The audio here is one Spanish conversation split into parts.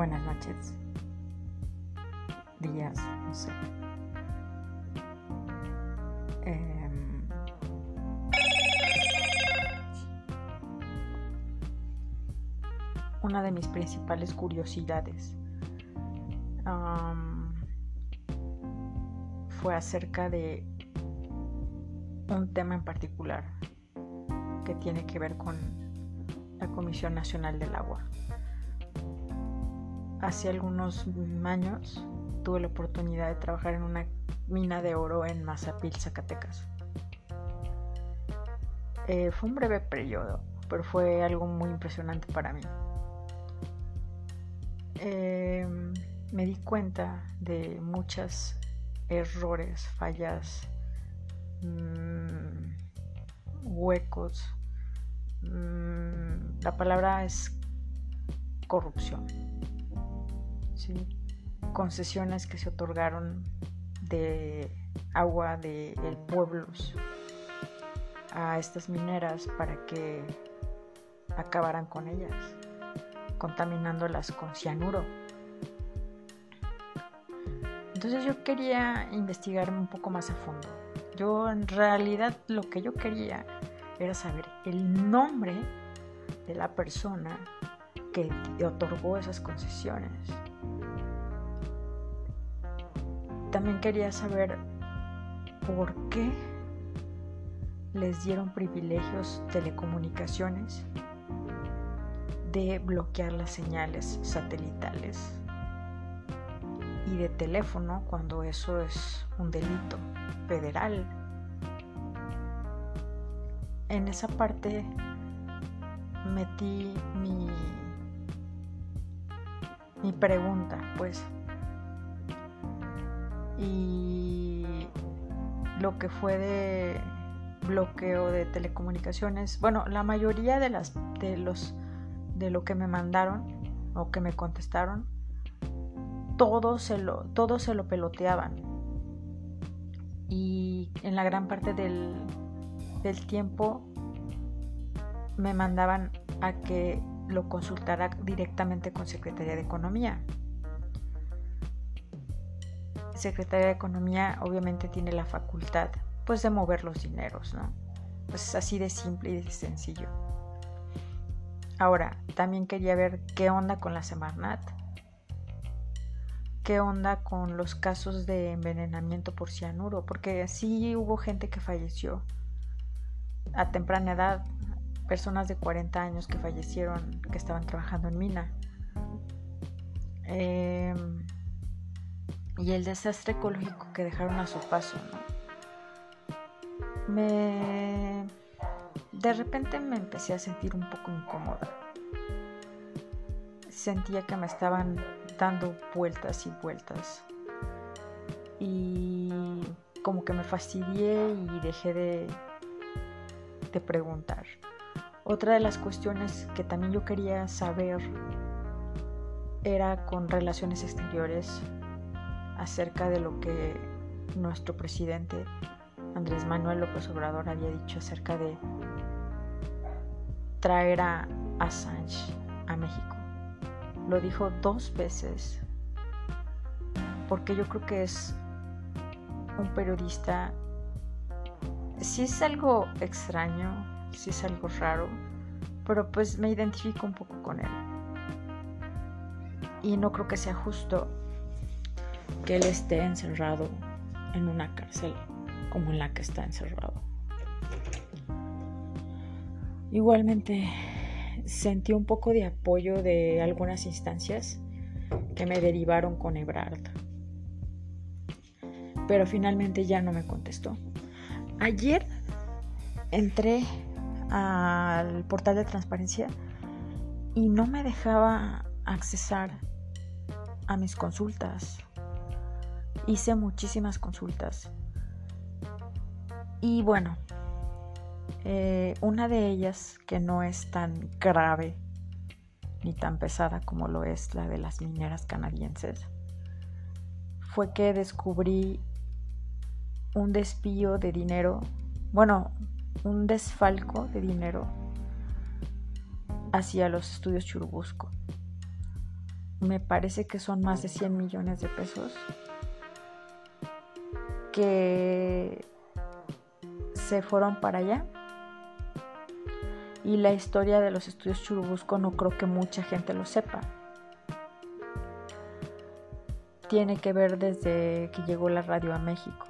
buenas noches, días, no sé. Em, una de mis principales curiosidades fue acerca de un tema en particular que tiene que ver con la Comisión Nacional del Agua. Hace algunos años tuve la oportunidad de trabajar en una mina de oro en Mazapil, Zacatecas. Eh, fue un breve periodo, pero fue algo muy impresionante para mí. Em, me di cuenta de muchos errores, fallas, mmm, huecos. Mm, la palabra es corrupción. Concesiones que se otorgaron de agua de pueblos a estas mineras para que acabaran con ellas, contaminándolas con cianuro. Entonces yo quería investigar un poco más a fondo. Yo en realidad lo que yo quería era saber el nombre de la persona que otorgó esas concesiones. También quería saber por qué les dieron privilegios telecomunicaciones de bloquear las señales satelitales y de teléfono cuando eso es un delito federal. En esa parte metí mi, mi pregunta, pues. Y lo que fue de bloqueo de telecomunicaciones, bueno, la mayoría de las de los de lo que me mandaron o que me contestaron todo se lo, se lo peloteaban. Y en la gran parte del, del tiempo me mandaban a que lo consultara directamente con Secretaría de Economía. Secretaría de Economía obviamente tiene la facultad pues de mover los dineros, ¿no? Pues es así de simple y de sencillo. Ahora, también quería ver qué onda con la Semarnat qué onda con los casos de envenenamiento por cianuro, porque sí hubo gente que falleció a temprana edad, personas de 40 años que fallecieron, que estaban trabajando en mina. Em, y el desastre ecológico que dejaron a su paso. Me... De repente me empecé a sentir un poco incómoda. Sentía que me estaban dando vueltas y vueltas. Y como que me fastidié y dejé de, de preguntar. Otra de las cuestiones que también yo quería saber era con relaciones exteriores acerca de lo que nuestro presidente Andrés Manuel López Obrador había dicho acerca de traer a Assange a México lo dijo dos veces, porque yo creo que es un periodista, si es algo extraño, si es algo raro, pero pues me identifico un poco con él. Y no creo que sea justo que él esté encerrado en una cárcel como en la que está encerrado. Igualmente sentí un poco de apoyo de algunas instancias que me derivaron con Ebrard. Pero finalmente ya no me contestó. Ayer entré al portal de transparencia y no me dejaba accesar a mis consultas. Hice muchísimas consultas. Y bueno, eh, una de ellas, que no es tan grave ni tan pesada como lo es la de las mineras canadienses, fue que descubrí un despío de dinero, bueno, un desfalco de dinero hacia los estudios Churubusco. me parece que son más de 100 millones de pesos, que se fueron para allá. Y la historia de los estudios Churubusco no creo que mucha gente lo sepa. Tiene que ver desde que llegó la radio a México.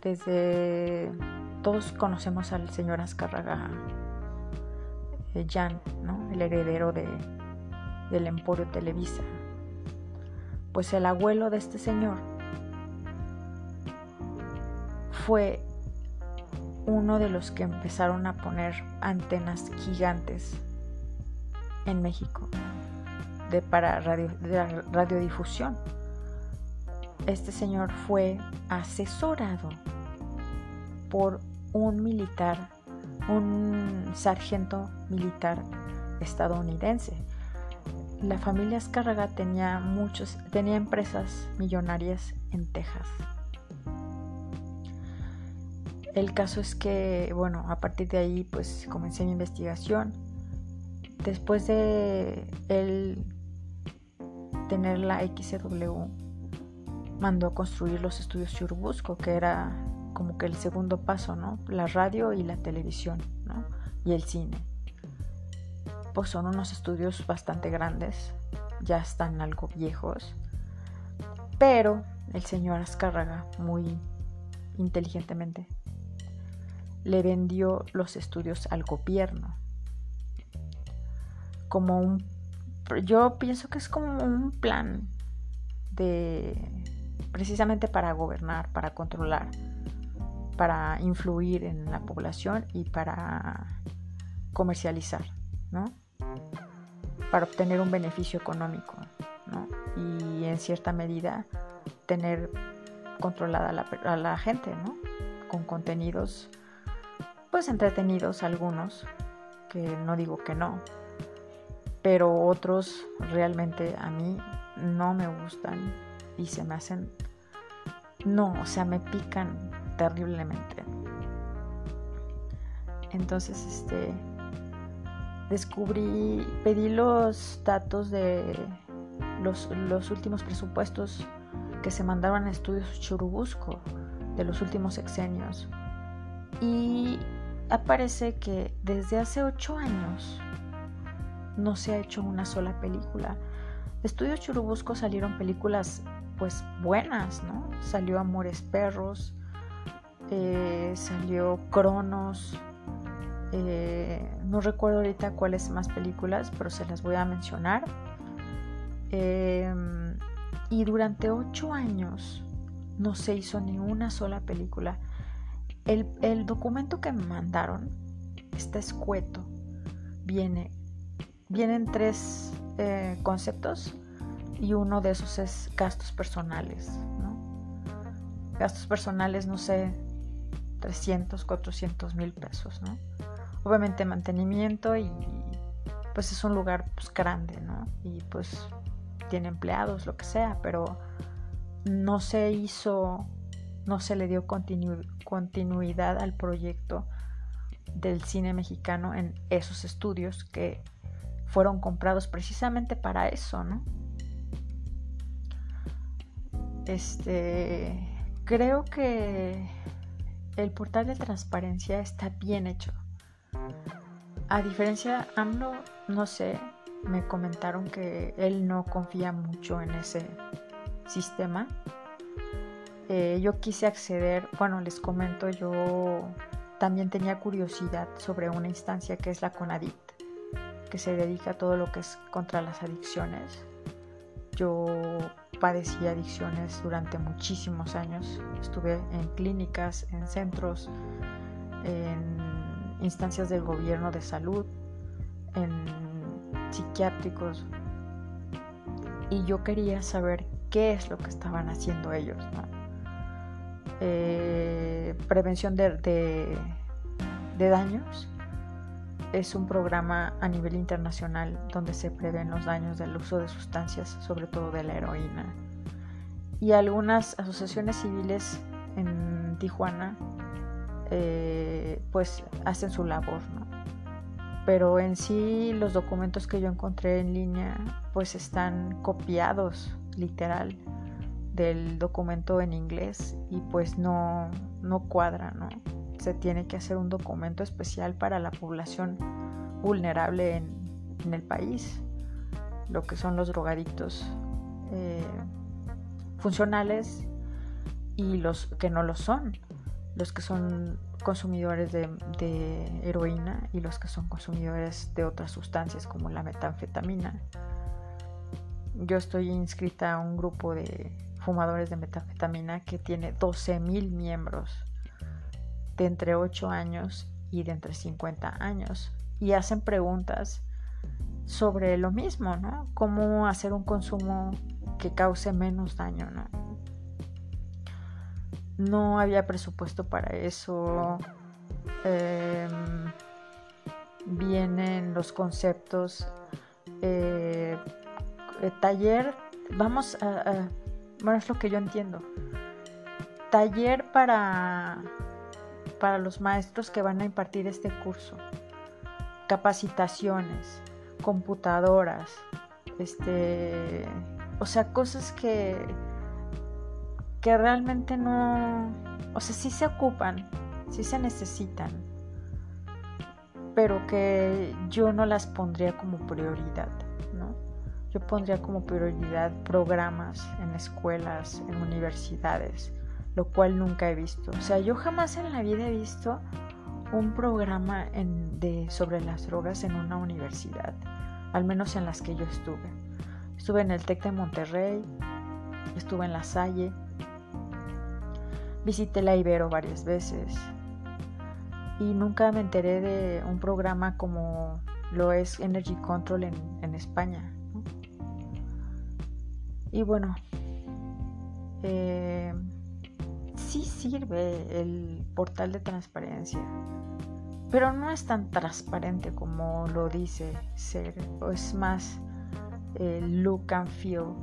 Desde todos conocemos al señor Azcárraga eh, Jan, ¿no? el heredero de, del Emporio Televisa. Pues el abuelo de este señor fue uno de los que empezaron a poner antenas gigantes en México de, para radio, de radiodifusión. Este señor fue asesorado por un militar, un sargento militar estadounidense. La familia Escárraga tenía muchos, tenía empresas millonarias en Texas. El caso es que, bueno, a partir de ahí pues comencé mi investigación. Después de él tener la XW, mandó a construir los estudios Churubusco, que era como que el segundo paso, ¿no? La radio y la televisión, ¿no? Y el cine. Pues son unos estudios bastante grandes, ya están algo viejos, pero el señor Azcárraga, muy inteligentemente, le vendió los estudios al gobierno. Como un... Yo pienso que es como un plan de... precisamente para gobernar, para controlar, para influir en la población y para comercializar, ¿no? Para obtener un beneficio económico, ¿no? Y en cierta medida tener controlada a la, a la gente, ¿no? Con contenidos pues entretenidos algunos, que no digo que no, pero otros realmente a mí no me gustan y se me hacen, no, o sea, me pican terriblemente. Entonces, este, descubrí, pedí los datos de los, los últimos presupuestos que se mandaron a estudios Churubusco de los últimos sexenios. Y aparece que desde hace ocho años no se ha hecho una sola película. De Estudios Churubusco salieron películas pues buenas, ¿no? Salió Amores Perros, eh, salió Cronos, eh, no recuerdo ahorita cuáles más películas, pero se las voy a mencionar. Em, y durante ocho años no se hizo ni una sola película. El, documento que me mandaron está escueto. Viene, vienen tres eh, conceptos y uno de esos es gastos personales. Gastos personales, no sé, 300, 400 mil pesos. ¿no? Obviamente mantenimiento y pues es un lugar pues, grande ¿no? y pues tiene empleados, lo que sea, pero no se hizo no se le dio continuidad al proyecto del cine mexicano en esos estudios que fueron comprados precisamente para eso, ¿no? Este, creo que el portal de transparencia está bien hecho. A diferencia, AMLO, no sé, me comentaron que él no confía mucho en ese sistema eh, yo quise acceder, bueno, les comento, yo también tenía curiosidad sobre una instancia que es la CONADIT, que se dedica a todo lo que es contra las adicciones. Yo padecí adicciones durante muchísimos años. Estuve en clínicas, en centros, en instancias del gobierno de salud, en psiquiátricos. Y yo quería saber qué es lo que estaban haciendo ellos, ¿no? Eh, prevención de, daños. Es un programa a nivel internacional donde se prevén los daños del uso de sustancias, sobre todo de la heroína. Y algunas asociaciones civiles en Tijuana eh, pues hacen su labor. pero en sí los documentos que yo encontré en línea pues están copiados literal del documento en inglés y pues no, no cuadra, ¿no? Se tiene que hacer un documento especial para la población vulnerable en, el país, lo que son los drogadictos eh, funcionales y los que no lo son, los que son consumidores de, heroína y los que son consumidores de otras sustancias como la metanfetamina. Yo estoy inscrita a un grupo de fumadores de metanfetamina que tiene 12.000 miembros de entre 8 años y de entre 50 años y hacen preguntas sobre lo mismo, ¿no? Cómo hacer un consumo que cause menos daño, ¿no? no había presupuesto para eso. Em, vienen los conceptos. Eh, eh, taller, vamos a, Bueno, es lo que yo entiendo. Taller para, para los maestros que van a impartir este curso. Capacitaciones, computadoras, este, o sea, cosas que que realmente no, o sea, sí se ocupan, sí se necesitan, pero que yo no las pondría como prioridad. Yo pondría como prioridad programas en escuelas, en universidades, lo cual nunca he visto. O sea, yo jamás en la vida he visto un programa de, sobre las drogas en una universidad, al menos en las que yo estuve. Estuve en el TEC de Monterrey, estuve en La Salle, Visité la Ibero varias veces y nunca me enteré de un programa como lo es Energy Control en, España. Y bueno, eh, sí sirve el portal de transparencia, pero no es tan transparente como lo dice ser, es más el look and feel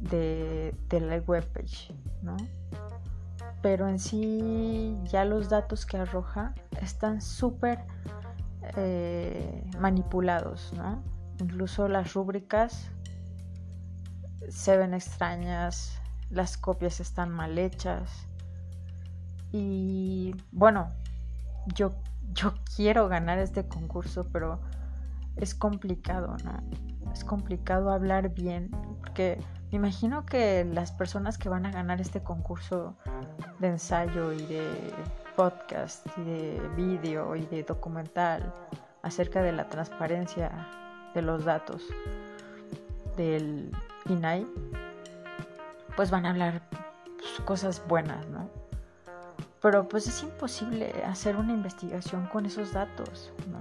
de, de la webpage, ¿no? pero en sí ya los datos que arroja están súper eh, manipulados, ¿no? Incluso las rúbricas se ven extrañas, las copias están mal hechas y bueno, yo, yo quiero ganar este concurso, pero es complicado, ¿no? Es complicado hablar bien porque me imagino que las personas que van a ganar este concurso de ensayo y de podcast y de vídeo y de documental acerca de la transparencia de los datos del INAI, pues van a hablar pues, cosas buenas, ¿no? Pero pues es imposible hacer una investigación con esos datos, ¿no?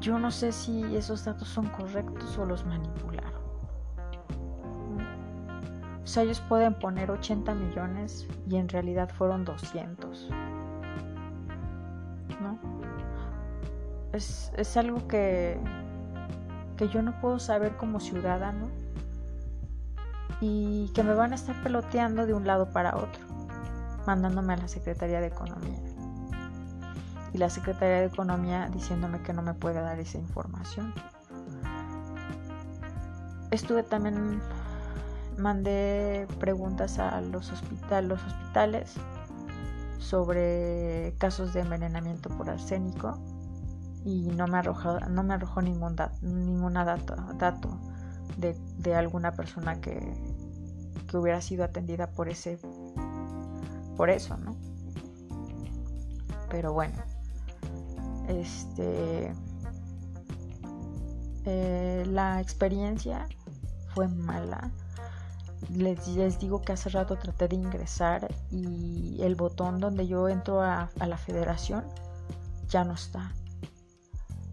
Yo no sé si esos datos son correctos o los manipularon. O sea, ellos pueden poner 80 millones y en realidad fueron 200. ¿No? Es, es algo que, que yo no puedo saber como ciudadano y que me van a estar peloteando de un lado para otro, mandándome a la Secretaría de Economía. Y la Secretaría de Economía diciéndome que no me puede dar esa información. Estuve también mandé preguntas a los, los hospitales sobre casos de envenenamiento por arsénico y no me arrojó, no me arrojó ningún ninguna dato, dato de, alguna persona que, que, hubiera sido atendida por ese por eso, ¿no? Pero bueno, este eh, la experiencia fue mala les, digo que hace rato traté de ingresar y el botón donde yo entro a, la federación ya no está.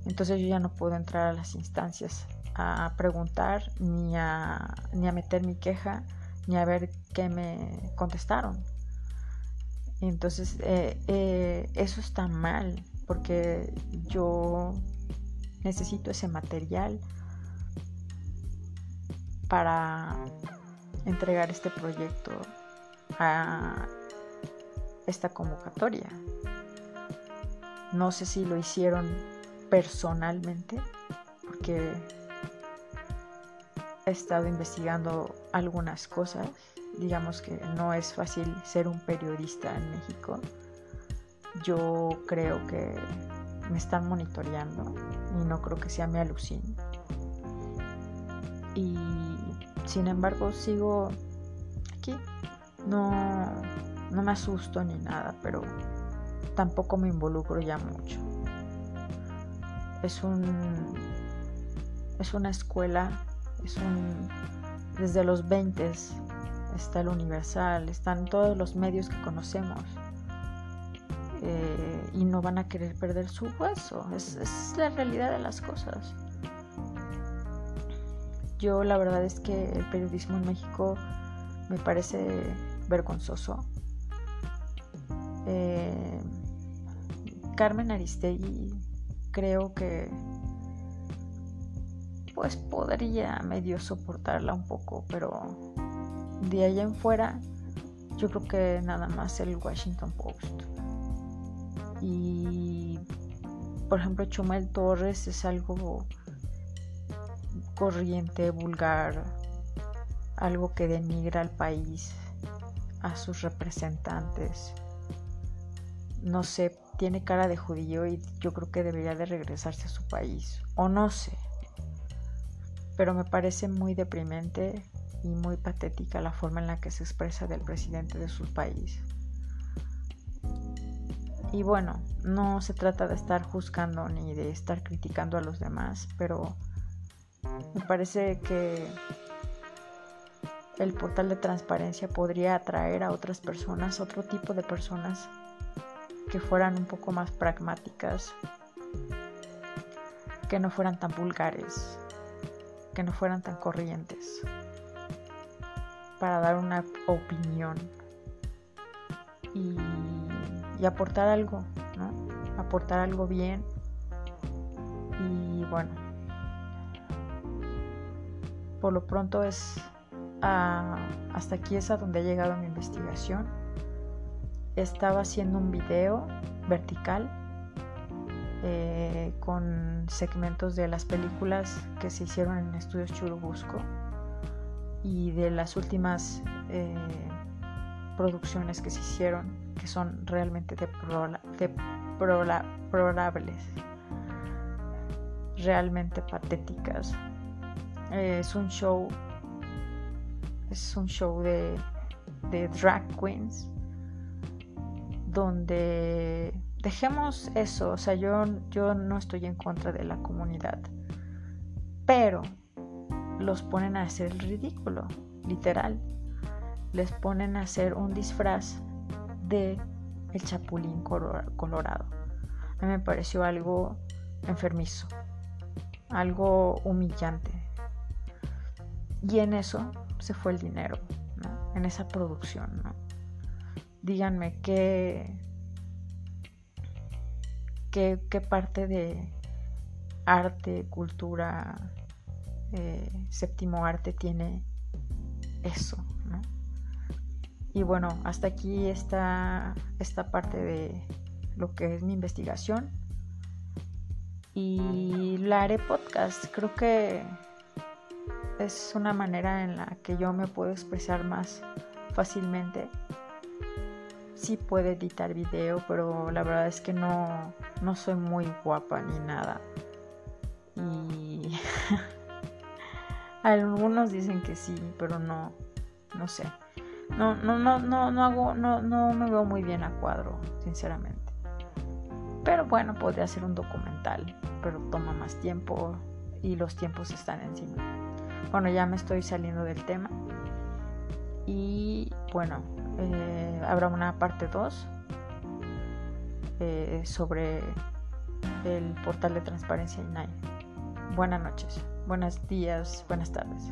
Entonces yo ya no puedo entrar a las instancias a preguntar ni a, ni a meter mi queja ni a ver qué me contestaron. Entonces eh, eh, eso está mal porque yo necesito ese material para entregar este proyecto a esta convocatoria. No sé si lo hicieron personalmente, porque he estado investigando algunas cosas. Digamos que no es fácil ser un periodista en México. Yo creo que me están monitoreando y no creo que sea mi alucin. Y sin embargo sigo aquí. No, no me asusto ni nada, pero tampoco me involucro ya mucho. Es un es una escuela, es un desde los 20 está el Universal, están todos los medios que conocemos. Eh, y no van a querer perder su hueso. Es, es la realidad de las cosas. Yo la verdad es que el periodismo en México me parece vergonzoso. Eh, Carmen Aristegui creo que pues podría medio soportarla un poco, pero de allá en fuera yo creo que nada más el Washington Post. Y por ejemplo Chumel Torres es algo corriente, vulgar, algo que denigra al país, a sus representantes. No sé, tiene cara de judío y yo creo que debería de regresarse a su país. O no sé. Pero me parece muy deprimente y muy patética la forma en la que se expresa del presidente de su país. Y bueno, no se trata de estar juzgando ni de estar criticando a los demás, pero me parece que el portal de transparencia podría atraer a otras personas, otro tipo de personas que fueran un poco más pragmáticas, que no fueran tan vulgares, que no fueran tan corrientes, para dar una opinión y, aportar algo, ¿no? Aportar algo bien y bueno, por lo pronto es hasta aquí es a donde ha llegado mi investigación. Estaba haciendo un video vertical eh, con segmentos de las películas que se hicieron en Estudios Churubusco y de las últimas eh, producciones que se hicieron que son realmente deplorables, realmente patéticas. Es un show es un show de drag queens donde dejemos eso, o sea, yo, yo no estoy en contra de la comunidad, pero los ponen a hacer el ridículo, literal. Les ponen a hacer un disfraz de el chapulín colorado. A mí me pareció algo enfermizo, algo humillante. Y en eso se fue el dinero, en esa producción. ¿no? Díganme qué, qué, parte de arte, cultura, eh, séptimo arte tiene eso. Y bueno, hasta aquí está esta parte de lo que es mi investigación. Y la haré podcast. Creo que es una manera en la que yo me puedo expresar más fácilmente. Sí puedo editar video, pero la verdad es que no, no soy muy guapa ni nada. Y algunos dicen que sí, pero no, no sé. No, no, no, no, no hago, no, no me veo muy bien a cuadro, sinceramente. Pero bueno, podría ser un documental, pero toma más tiempo y los tiempos están encima. Bueno, ya me estoy saliendo del tema. Y bueno, eh, habrá una parte 2 eh, sobre el portal de transparencia INAI. Buenas noches, buenos días, buenas tardes.